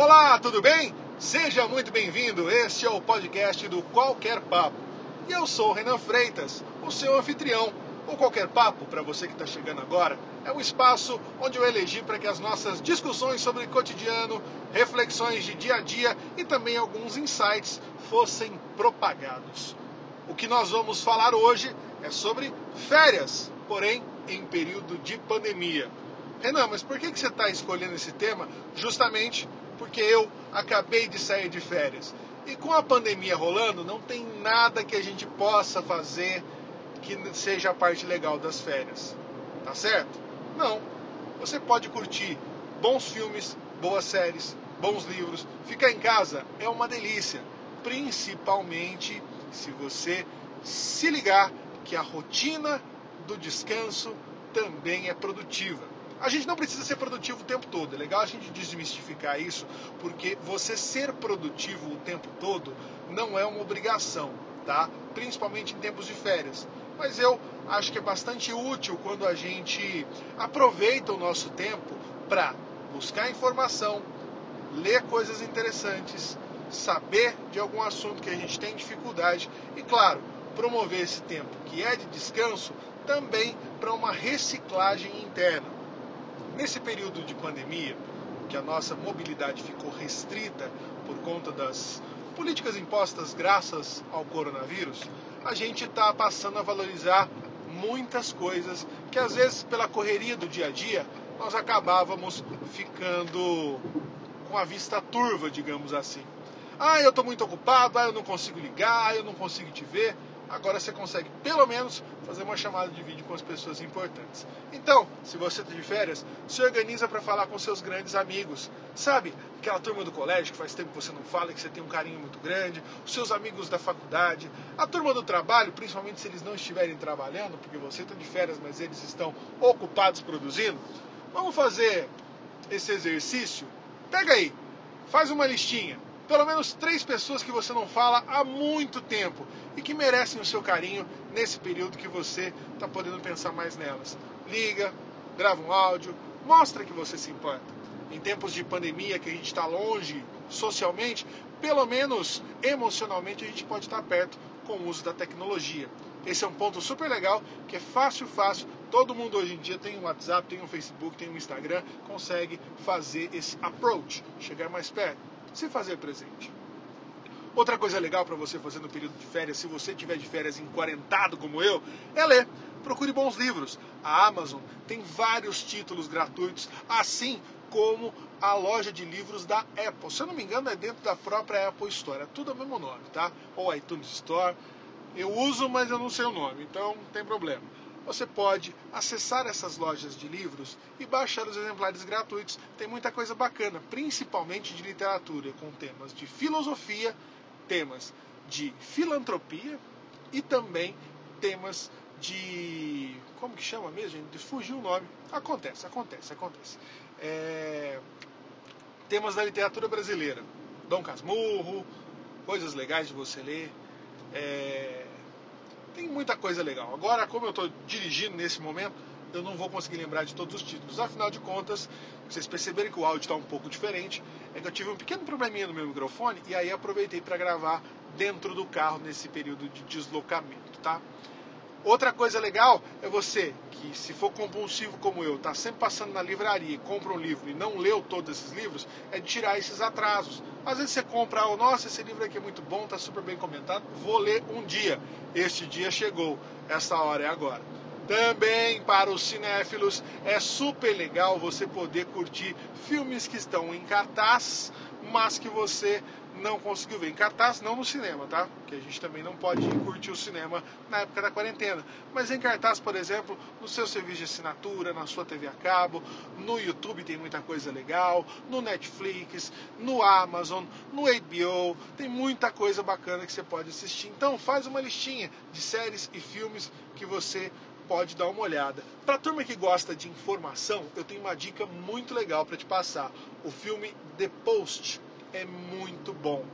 Olá, tudo bem? Seja muito bem-vindo. Este é o podcast do Qualquer Papo. E eu sou o Renan Freitas, o seu anfitrião. O Qualquer Papo, para você que está chegando agora, é um espaço onde eu elegi para que as nossas discussões sobre cotidiano, reflexões de dia a dia e também alguns insights fossem propagados. O que nós vamos falar hoje é sobre férias, porém em período de pandemia. Renan, mas por que, que você está escolhendo esse tema? Justamente porque eu acabei de sair de férias. E com a pandemia rolando, não tem nada que a gente possa fazer que seja a parte legal das férias. Tá certo? Não. Você pode curtir bons filmes, boas séries, bons livros. Ficar em casa é uma delícia, principalmente se você se ligar que a rotina do descanso também é produtiva. A gente não precisa ser produtivo o tempo todo. É legal a gente desmistificar isso, porque você ser produtivo o tempo todo não é uma obrigação, tá? Principalmente em tempos de férias. Mas eu acho que é bastante útil quando a gente aproveita o nosso tempo para buscar informação, ler coisas interessantes, saber de algum assunto que a gente tem dificuldade e, claro, promover esse tempo que é de descanso também para uma reciclagem interna. Nesse período de pandemia, que a nossa mobilidade ficou restrita por conta das políticas impostas graças ao coronavírus, a gente está passando a valorizar muitas coisas que às vezes pela correria do dia a dia nós acabávamos ficando com a vista turva, digamos assim. Ah, eu estou muito ocupado, ah, eu não consigo ligar, ah, eu não consigo te ver. Agora você consegue, pelo menos, fazer uma chamada de vídeo com as pessoas importantes. Então, se você está de férias, se organiza para falar com seus grandes amigos. Sabe, aquela turma do colégio que faz tempo que você não fala, que você tem um carinho muito grande, os seus amigos da faculdade, a turma do trabalho, principalmente se eles não estiverem trabalhando, porque você está de férias, mas eles estão ocupados produzindo. Vamos fazer esse exercício? Pega aí, faz uma listinha pelo menos três pessoas que você não fala há muito tempo e que merecem o seu carinho nesse período que você está podendo pensar mais nelas. Liga, grava um áudio, mostra que você se importa. Em tempos de pandemia que a gente está longe socialmente, pelo menos emocionalmente a gente pode estar perto com o uso da tecnologia. Esse é um ponto super legal, que é fácil, fácil. Todo mundo hoje em dia tem um WhatsApp, tem um Facebook, tem um Instagram, consegue fazer esse approach, chegar mais perto se fazer presente. Outra coisa legal para você fazer no período de férias, se você tiver de férias enquarentado como eu, é ler. Procure bons livros. A Amazon tem vários títulos gratuitos, assim como a loja de livros da Apple. Se eu não me engano, é dentro da própria Apple Store. É tudo o mesmo nome, tá? Ou iTunes Store. Eu uso, mas eu não sei o nome, então não tem problema você pode acessar essas lojas de livros e baixar os exemplares gratuitos. Tem muita coisa bacana, principalmente de literatura, com temas de filosofia, temas de filantropia e também temas de. Como que chama mesmo, gente? Fugiu o nome. Acontece, acontece, acontece. É... Temas da literatura brasileira. Dom Casmurro, coisas legais de você ler. É tem muita coisa legal. Agora, como eu estou dirigindo nesse momento, eu não vou conseguir lembrar de todos os títulos. Afinal de contas, vocês perceberem que o áudio está um pouco diferente, é que eu tive um pequeno probleminha no meu microfone e aí aproveitei para gravar dentro do carro nesse período de deslocamento, tá? Outra coisa legal é você que, se for compulsivo como eu, está sempre passando na livraria e compra um livro e não leu todos esses livros, é tirar esses atrasos. Às vezes você compra, oh, nossa, esse livro aqui é muito bom, está super bem comentado, vou ler um dia. Este dia chegou, essa hora é agora. Também para os cinéfilos é super legal você poder curtir filmes que estão em cartaz, mas que você não conseguiu ver em cartaz, não no cinema, tá? Porque a gente também não pode curtir o cinema na época da quarentena. Mas em cartaz, por exemplo, no seu serviço de assinatura, na sua TV a cabo, no YouTube tem muita coisa legal, no Netflix, no Amazon, no HBO, tem muita coisa bacana que você pode assistir. Então faz uma listinha de séries e filmes que você pode dar uma olhada. Para a turma que gosta de informação, eu tenho uma dica muito legal para te passar. O filme The Post é muito bom.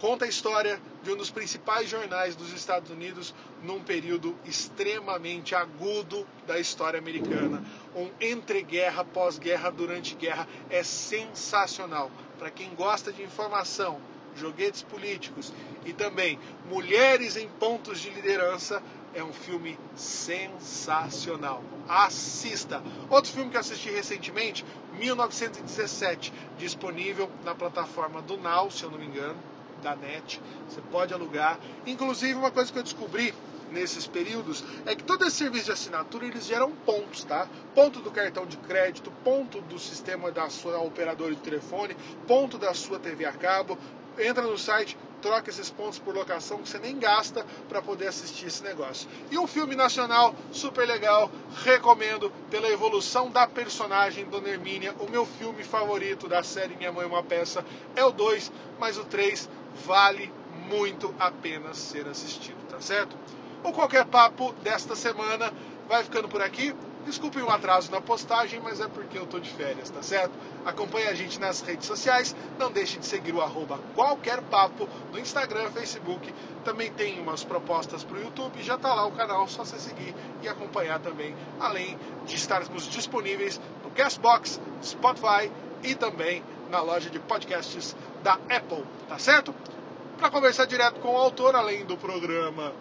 conta a história de um dos principais jornais dos Estados Unidos num período extremamente agudo da história americana. Um entre-guerra, pós-guerra, durante guerra. É sensacional. Para quem gosta de informação, joguetes políticos e também mulheres em pontos de liderança, é um filme sensacional. Assista! Outro filme que assisti recentemente, 1917, disponível na plataforma do Now, se eu não me engano, da NET. Você pode alugar. Inclusive, uma coisa que eu descobri nesses períodos é que todo esse serviço de assinatura eles geram pontos, tá? Ponto do cartão de crédito, ponto do sistema da sua operadora de telefone, ponto da sua TV a cabo. Entra no site, troca esses pontos por locação que você nem gasta para poder assistir esse negócio. E um filme nacional super legal, recomendo pela evolução da personagem Dona Hermínia. O meu filme favorito da série Minha Mãe é uma Peça é o 2, mas o 3 vale muito a pena ser assistido, tá certo? O qualquer papo desta semana vai ficando por aqui. Desculpem o atraso na postagem, mas é porque eu tô de férias, tá certo? Acompanhe a gente nas redes sociais, não deixe de seguir o arroba qualquer papo no Instagram, Facebook. Também tem umas propostas para o YouTube, já tá lá o canal, só você seguir e acompanhar também, além de estarmos disponíveis no Castbox, Spotify e também na loja de podcasts da Apple, tá certo? Para conversar direto com o autor, além do programa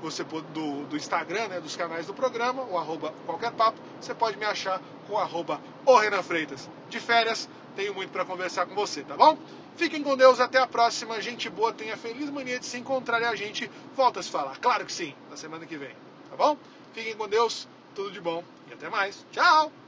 você do, do Instagram, né, dos canais do programa, o arroba qualquer papo, você pode me achar com o arroba o Renan Freitas. De férias, tenho muito para conversar com você, tá bom? Fiquem com Deus, até a próxima. Gente boa, tenha feliz mania de se encontrar e a gente volta a se falar. Claro que sim, na semana que vem, tá bom? Fiquem com Deus, tudo de bom e até mais. Tchau!